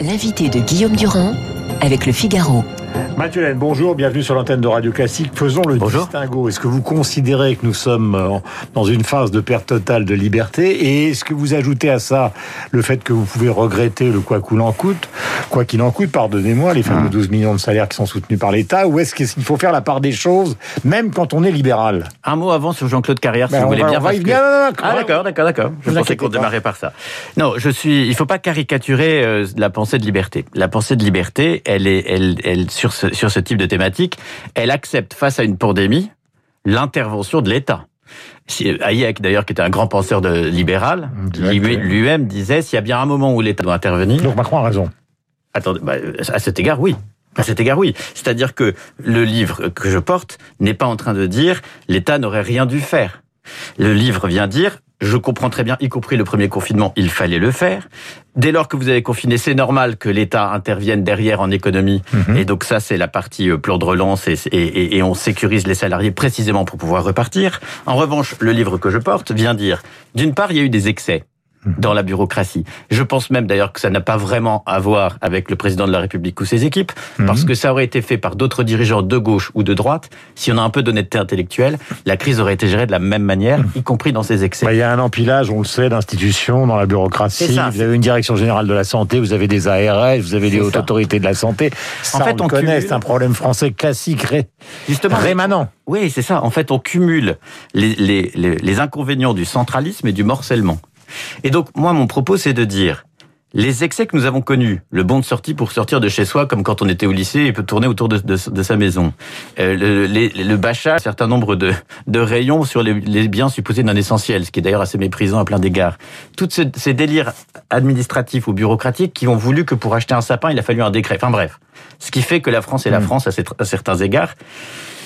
L'invité de Guillaume Durand avec le Figaro. Mathieu bonjour, bienvenue sur l'antenne de Radio Classique. Faisons le distinguo. Est-ce que vous considérez que nous sommes dans une phase de perte totale de liberté? Et est-ce que vous ajoutez à ça le fait que vous pouvez regretter le quoi qu'il en coûte, quoi qu'il en coûte, pardonnez-moi, les fameux 12 ah. millions de salaires qui sont soutenus par l'État? Ou est-ce qu'il faut faire la part des choses, même quand on est libéral? Un mot avant sur Jean-Claude Carrière, si ben, vous voulez bien. Ah d'accord, d'accord, d'accord. Je pensais qu'on démarrait par ça. Non, je suis. Il faut pas caricaturer euh, la pensée de liberté. La pensée de liberté, elle est, elle, elle sur ce sur ce type de thématique, elle accepte face à une pandémie l'intervention de l'État. Hayek, d'ailleurs, qui était un grand penseur de libéral, lui-même disait s'il y a bien un moment où l'État doit intervenir. Donc Macron a raison. Attendez, bah, à cet égard, oui. À cet égard, oui. C'est-à-dire que le livre que je porte n'est pas en train de dire l'État n'aurait rien dû faire. Le livre vient dire je comprends très bien, y compris le premier confinement, il fallait le faire. Dès lors que vous avez confiné, c'est normal que l'État intervienne derrière en économie. Mhm. Et donc ça, c'est la partie euh, plan de relance et, et, on sécurise les salariés précisément pour pouvoir repartir. En revanche, le livre que je porte vient dire, d'une part, il y a eu des excès dans la bureaucratie. Je pense même d'ailleurs que ça n'a pas vraiment à voir avec le président de la République ou ses équipes, parce mhm. que ça aurait été fait par d'autres dirigeants de gauche ou de droite. Si on a un peu d'honnêteté intellectuelle, la crise aurait été gérée de la même manière, y compris dans ses excès. Bah, il y a un empilage, on le sait, d'institutions dans la bureaucratie. vous avez une direction générale de la santé, vous avez des ARS, vous avez des hautes autorités de la santé. Ça, en fait, on, connaît, c'est un problème français classique, ré... Justement, rémanent. Oui, c'est ça. En fait, on cumule les, les, les, les inconvénients du centralisme et du morcellement. Et donc, moi, mon propos, c'est de dire, les excès que nous avons connus, le bon de sortie pour sortir de chez soi, comme quand on était au lycée et peut tourner autour de, de, sa maison, euh, le, le bachat, un certain nombre de, de rayons sur les, les, biens supposés non essentiels, ce qui est d'ailleurs assez méprisant à plein d'égards. Tous ces, ces délires administratifs ou bureaucratiques qui ont voulu que pour acheter un sapin, il a fallu un décret. Enfin bref, ce qui fait que la France est la hmm. France à certains égards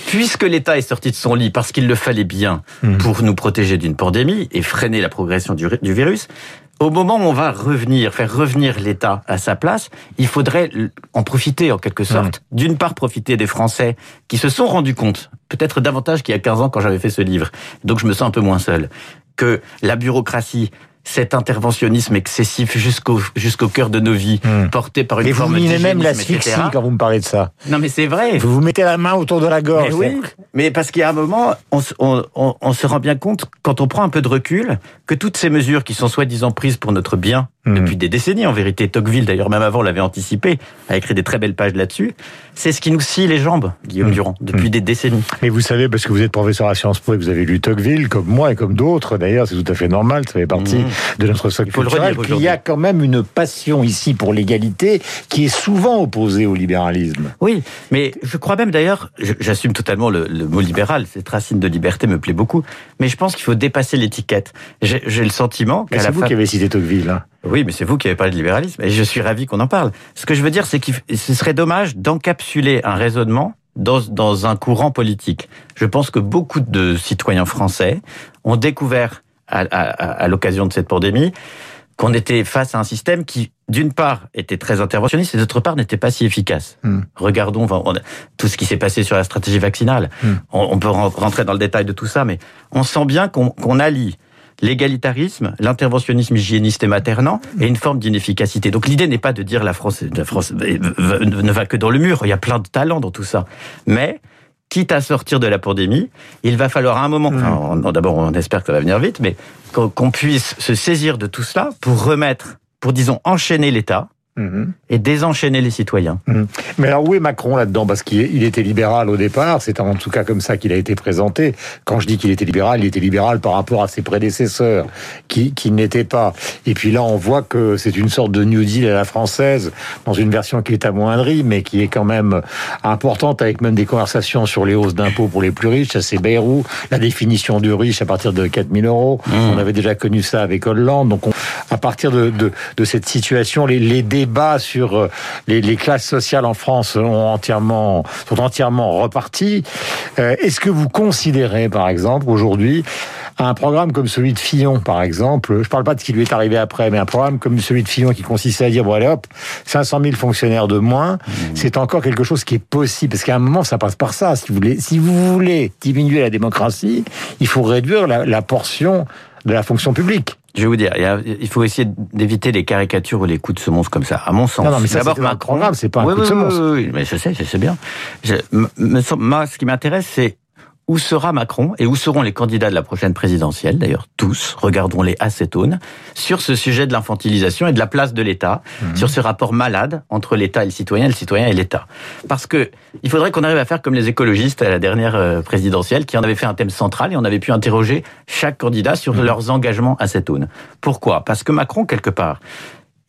puisque l'État est sorti de son lit parce qu'il le fallait bien hmm. pour nous protéger d'une pandémie et freiner la progression du, virus, au moment où on va revenir, faire revenir l'État à sa place, il faudrait en profiter en quelque sorte. D'une part, profiter des Français qui se sont rendus compte, peut-être davantage qu'il y a 15 ans quand j'avais fait ce livre, donc je me sens un peu moins seul, que la bureaucratie cet interventionnisme excessif jusqu'au jusqu'au cœur de nos vies, hmm. porté par une et forme vous mettez même l'asphyxie quand vous me parlez de ça. Non mais c'est vrai. Vous vous mettez la main autour de la gorge. Mais oui, mais parce qu'il y a un moment, on, on, on, se rend bien compte, quand on prend un peu de recul, que toutes ces mesures qui sont soi-disant prises pour notre bien, hmm. depuis des décennies en vérité, Tocqueville d'ailleurs même avant l'avait anticipé, a écrit des très belles pages là-dessus, c'est ce qui nous scie les jambes, Guillaume hmm. Durand, depuis des décennies. Mais vous savez, parce que vous êtes professeur à Sciences Po et que vous avez lu Tocqueville, comme moi et comme d'autres d'ailleurs, c'est tout à fait normal, ça fait partie de notre socle culturel, qu'il y a quand même une passion ici pour l'égalité qui est souvent opposée au libéralisme. Oui, mais je crois même d'ailleurs, j'assume totalement le, mot libéral, cette racine de liberté me plaît beaucoup, mais je pense qu'il faut dépasser l'étiquette. J'ai le sentiment qu'à C'est vous qui avez cité Tocqueville, hein. Oui, mais c'est vous qui avez parlé de libéralisme, et je suis ravi qu'on en parle. Ce que je veux dire, c'est que ce serait dommage d'encapsuler un raisonnement dans, dans un courant politique. Je pense que beaucoup de citoyens français ont découvert à, à, à l'occasion de cette pandémie qu'on était face à un système qui, d'une part, était très interventionniste et d'autre part, n'était pas si efficace. Hmm. Regardons tout ce qui s'est passé sur la stratégie vaccinale. Hmm. On, peut rentrer dans le détail de tout ça, mais on sent bien qu'on allie l'égalitarisme, l'interventionnisme hygiéniste et maternant, et une forme d'inefficacité. Donc l'idée n'est pas de dire la France, la France ne va que dans le mur. Il y a plein de talents dans tout ça. Mais quitte à sortir de la pandémie, il va falloir à un moment, mmh. d'abord on espère que ça va venir vite, mais qu'on puisse se saisir de tout cela pour remettre, pour disons enchaîner l'État, Mhm. et désenchaîner les citoyens. Mhm. Mais alors où est Macron là-dedans? Parce qu'il était libéral au départ, c'est en tout cas comme ça qu'il a été présenté. Quand je dis qu'il était libéral, il était libéral par rapport à ses prédécesseurs, qui, qui n'étaient pas. Et puis là, on voit que c'est une sorte de New Deal à la française, dans une version qui est amoindrie, mais qui est quand même importante, avec même des conversations sur les hausses d'impôts pour les plus riches. Ça, c'est Bayrou. La définition du riche à partir de 4000 euros. Mmh. On avait déjà connu ça avec Hollande. Donc, à partir de, de, de cette situation, les, les débats sur euh, les, les, classes sociales en France ont entièrement, sont entièrement repartis. Euh, est-ce que vous considérez, par exemple, aujourd'hui, un programme comme celui de Fillon, par exemple, je ne parle pas de ce qui lui est arrivé après, mais un programme comme celui de Fillon qui consistait à dire, bon allez hop, 500 000 fonctionnaires de moins, mmh. c'est encore quelque chose qui est possible, parce qu'à un moment, ça passe par ça. Si vous voulez, si vous voulez diminuer la démocratie, il faut réduire la, la portion de la fonction publique. Je vais vous dire, il faut essayer d'éviter les caricatures ou les coups de semonce comme ça, à mon sens. Non, non mais d'abord Macron, c'est pas un coup de semonce. Oui, oui, mais je sais, je sais bien. Je, moi, ce qui m'intéresse, c'est où sera Macron et où seront les candidats de la prochaine présidentielle, d'ailleurs tous, regardons-les acétones, sur ce sujet de l'infantilisation et de la place de l'État, mhm. sur ce rapport malade entre l'État et le citoyen, le citoyen et l'État. Parce que il faudrait qu'on arrive à faire comme les écologistes à la dernière euh, présidentielle, qui en avaient fait un thème central et on avait pu interroger chaque candidat sur mhm. leurs engagements acétones. Pourquoi? Parce que Macron, quelque part,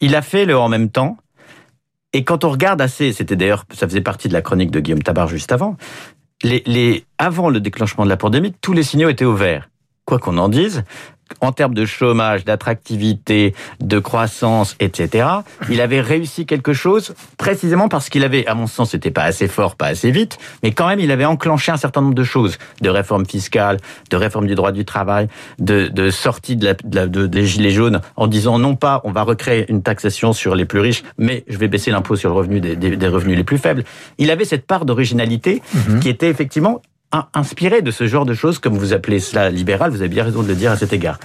il a fait le en même temps, et quand on regarde assez, c'était d'ailleurs, ça faisait partie de la chronique de Guillaume Tabar juste avant, avant le déclenchement de la pandémie, tous les signaux étaient au vert. Quoi qu'on en dise, en termes de chômage, d'attractivité, de croissance, etc., il avait réussi quelque chose précisément parce qu'il avait, à mon sens, c'était pas assez fort, pas assez vite, mais quand même, il avait enclenché un certain nombre de choses, de réformes fiscales, de réforme du droit du travail, de, de sortie de, la, de, des gilets jaunes, en disant non pas on va recréer une taxation sur les plus riches, mais je vais baisser l'impôt sur le revenu des, des, revenus les plus faibles. Il avait cette part d'originalité mhm. qui était effectivement inspiré de ce genre de choses, comme vous appelez cela libéral, vous avez bien raison de le dire à cet égard.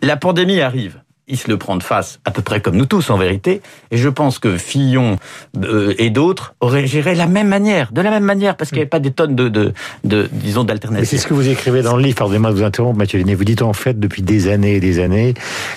La pandémie arrive il se le prend de face, à peu près comme nous tous en vérité. Et je pense que Fillon euh, et d'autres auraient géré la même manière, de la même manière, parce qu'il n'y avait pas des tonnes de, de, de disons, d'alternatives. C'est ce que vous écrivez dans le livre. Pardonnez-moi de vous interrompre, Mathieu Linné. Vous dites en fait depuis des années et des années,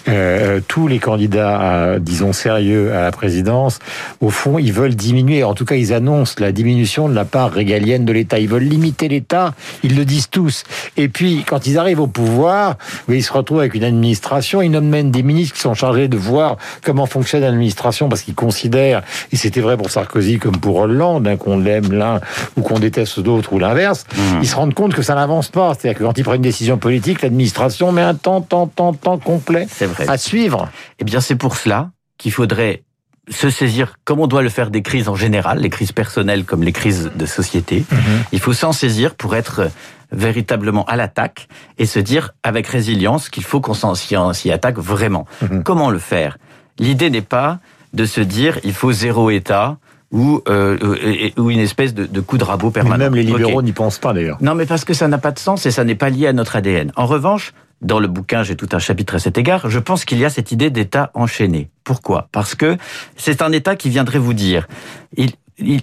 euh, tous les candidats, disons sérieux à la présidence, au fond, ils veulent diminuer. En tout cas, ils annoncent la diminution de la part régalienne de l'État. Ils veulent limiter l'État. Ils le disent tous. Et puis, quand ils arrivent au pouvoir, ils se retrouvent avec une administration. Ils nomment des ministres qui sont chargés de voir comment fonctionne l'administration parce qu'ils considèrent, et c'était vrai pour Sarkozy comme pour Hollande, hein, qu'on l'aime l'un ou qu'on déteste d'autres ou l'inverse, mmh. ils se rendent compte que ça n'avance pas. C'est-à-dire que quand ils prennent une décision politique, l'administration met un temps, temps, temps, temps complet à suivre. Eh bien, c'est pour cela qu'il faudrait se saisir comme on doit le faire des crises en général, les crises personnelles comme les crises de société. Mmh. Il faut s'en saisir pour être véritablement à l'attaque et se dire avec résilience qu'il faut qu'on s'y attaque vraiment. Mhm. Comment le faire? L'idée n'est pas de se dire il faut zéro État ou, euh, ou une espèce de, coup de rabot permanent. même les libéraux n'y pensent pas d'ailleurs. Non, mais parce que ça n'a pas de sens et ça n'est pas lié à notre ADN. En revanche, dans le bouquin, j'ai tout un chapitre à cet égard, je pense qu'il y a cette idée d'État enchaîné. Pourquoi? Parce que c'est un État qui viendrait vous dire, il,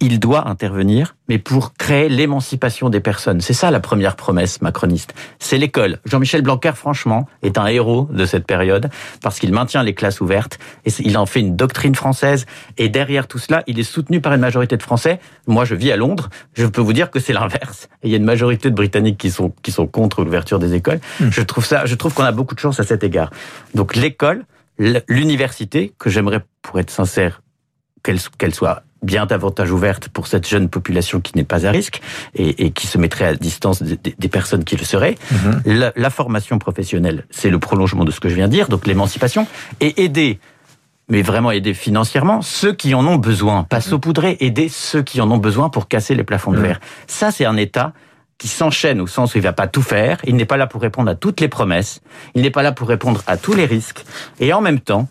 il, doit intervenir, mais pour créer l'émancipation des personnes. C'est ça la première promesse macroniste. C'est l'école. Jean-Michel Blanquer, franchement, est un héros de cette période parce qu'il maintient les classes ouvertes et il en fait une doctrine française. Et derrière tout cela, il est soutenu par une majorité de Français. Moi, je vis à Londres. Je peux vous dire que c'est l'inverse. il y a une majorité de Britanniques qui sont qui sont contre l'ouverture des écoles. Hmm. Je trouve ça. Je trouve qu'on a beaucoup de chance à cet égard. Donc l'école, l'université, que j'aimerais, pour être sincère, qu'elle soit bien davantage ouverte pour cette jeune population qui n'est pas à risque et, et, qui se mettrait à distance des, des personnes qui le seraient. Mhm. La, la, formation professionnelle, c'est le prolongement de ce que je viens de dire, donc l'émancipation, et aider mais vraiment aider financièrement ceux qui en ont besoin, pas mhm. saupoudrer, aider ceux qui en ont besoin pour casser les plafonds de mhm. verre. Ça, c'est un État qui s'enchaîne au sens où il va pas tout faire, il n'est pas là pour répondre à toutes les promesses, il n'est pas là pour répondre à tous les risques, et en même temps,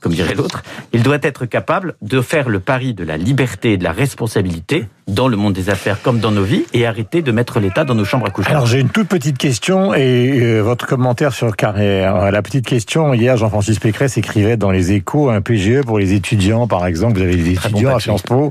comme dirait l'autre, il doit être capable de faire le pari de la liberté et de la responsabilité dans le monde des affaires comme dans nos vies et arrêter de mettre l'État dans nos chambres à coucher. Alors j'ai une toute petite question et euh, votre commentaire sur carrière. La petite question, hier Jean-Francis Pécresse écrivait dans les échos un PGE pour les étudiants par exemple, vous avez des étudiants à Sciences Po.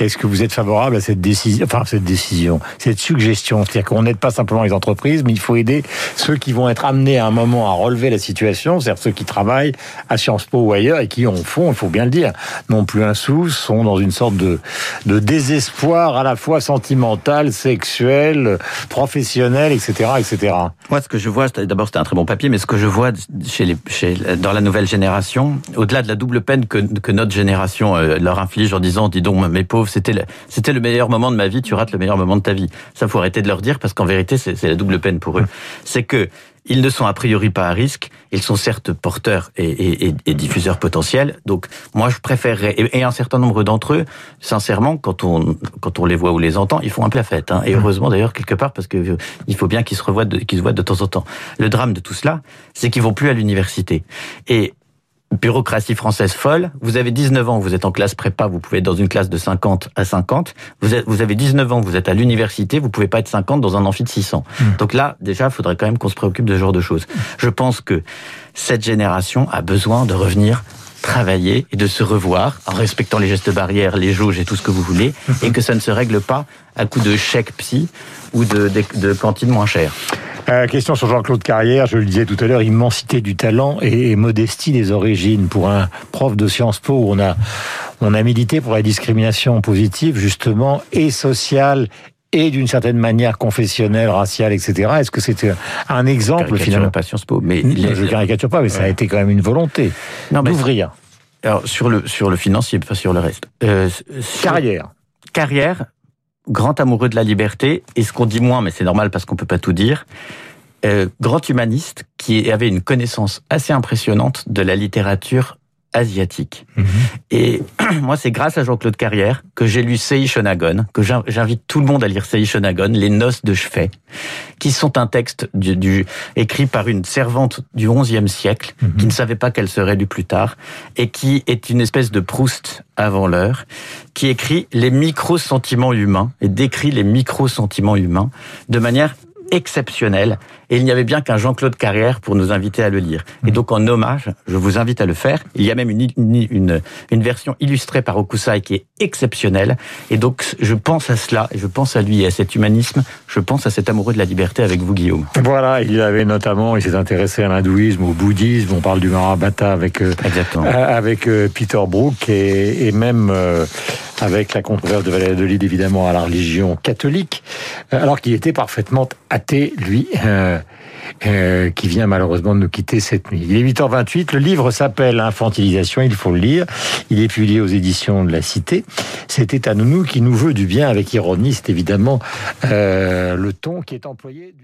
Est-ce que vous êtes favorable à cette décision, enfin cette décision, cette suggestion? C'est-à-dire qu'on n'aide pas simplement les entreprises, mais il faut aider ceux qui vont être amenés à un moment à relever la situation, c'est-à-dire ceux qui travaillent à Sciences Po ou ailleurs et qui en font, il faut bien le dire, non plus un sou, sont dans une sorte de, de désespoir à la fois sentimental, sexuel, professionnel, etc., etc. Moi, ce que je vois, d'abord, c'était un très bon papier, mais ce que je vois chez les, chez, dans la nouvelle génération, au-delà de la double peine que, que notre génération euh, leur inflige en disant, dis donc, mes pauvres, c'était le, c'était le meilleur moment de ma vie, tu rates le meilleur moment de ta vie. Ça, faut arrêter de leur dire parce qu'en vérité, c'est la double peine pour eux. C'est que ils ne sont a priori pas à risque. Ils sont certes porteurs et, diffuseurs potentiels. Donc, moi, je préférerais, et, un certain nombre d'entre eux, sincèrement, quand on quand on les voit ou les entend, ils font un plat fête. Hein. Et mmh. heureusement d'ailleurs quelque part parce que il faut bien qu'ils se revoient, qu'ils se voient de temps en temps. Le drame de tout cela, c'est qu'ils vont plus à l'université. Et bureaucratie française folle. Vous avez 19 ans, vous êtes en classe prépa, vous pouvez être dans une classe de 50 à 50. Vous, êtes, vous avez 19 ans, vous êtes à l'université, vous pouvez pas être 50 dans un amphi de 600. Mmh. Donc là, déjà, il faudrait quand même qu'on se préoccupe de ce genre de choses. Je pense que cette génération a besoin de revenir travailler et de se revoir en respectant les gestes barrières, les jauges et tout ce que vous voulez, et que ça ne se règle pas à coup de chèque psy ou de, de, de cantine moins chère. Euh, question sur Jean-Claude Carrière, je le disais tout à l'heure, immensité du talent et, modestie des origines. Pour un prof de Sciences Po, on a, on a milité pour la discrimination positive, justement, et sociale et d'une certaine manière confessionnelle, raciale, etc. Est-ce que c'était un exemple finalement pas Sciences Po, mais je caricature pas, mais ça a été quand même une volonté d'ouvrir. Alors sur le sur le financier, pas sur le reste. Euh, carrière. Carrière grand amoureux de la liberté, et ce qu'on dit moins, mais c'est normal parce qu'on peut pas tout dire, euh, grand humaniste qui avait une connaissance assez impressionnante de la littérature asiatique. Mhm. Et moi, c'est grâce à Jean-Claude Carrière que j'ai lu Sei Shonagon, que j'invite tout le monde à lire Sei Shonagon, Les Noces de Chevet, qui sont un texte du, du écrit par une servante du XIe siècle, mhm. qui ne savait pas qu'elle serait lue plus tard, et qui est une espèce de Proust avant l'heure, qui écrit les micro-sentiments humains et décrit les micro-sentiments humains de manière exceptionnelle et il n'y avait bien qu'un Jean-Claude Carrière pour nous inviter à le lire. Et donc en hommage, je vous invite à le faire. Il y a même une, une, une version illustrée par Okusai qui est exceptionnelle. Et donc je pense à cela, et je pense à lui et à cet humanisme, je pense à cet amoureux de la liberté avec vous Guillaume. Voilà, il avait notamment, il s'est intéressé à l'hindouisme, au bouddhisme, on parle du Mahabharata avec, euh, euh, avec euh, Peter Brook et, et même avec la controverse de Valérie Delide évidemment à la religion catholique, alors qu'il était parfaitement athée, lui. Euh, qui vient malheureusement de nous quitter cette nuit. Il est 8h28, le livre s'appelle Infantilisation, il faut le lire. Il est publié aux éditions de la Cité. C'était à nounou qui nous veut du bien avec ironie, c'est évidemment euh, le ton qui est employé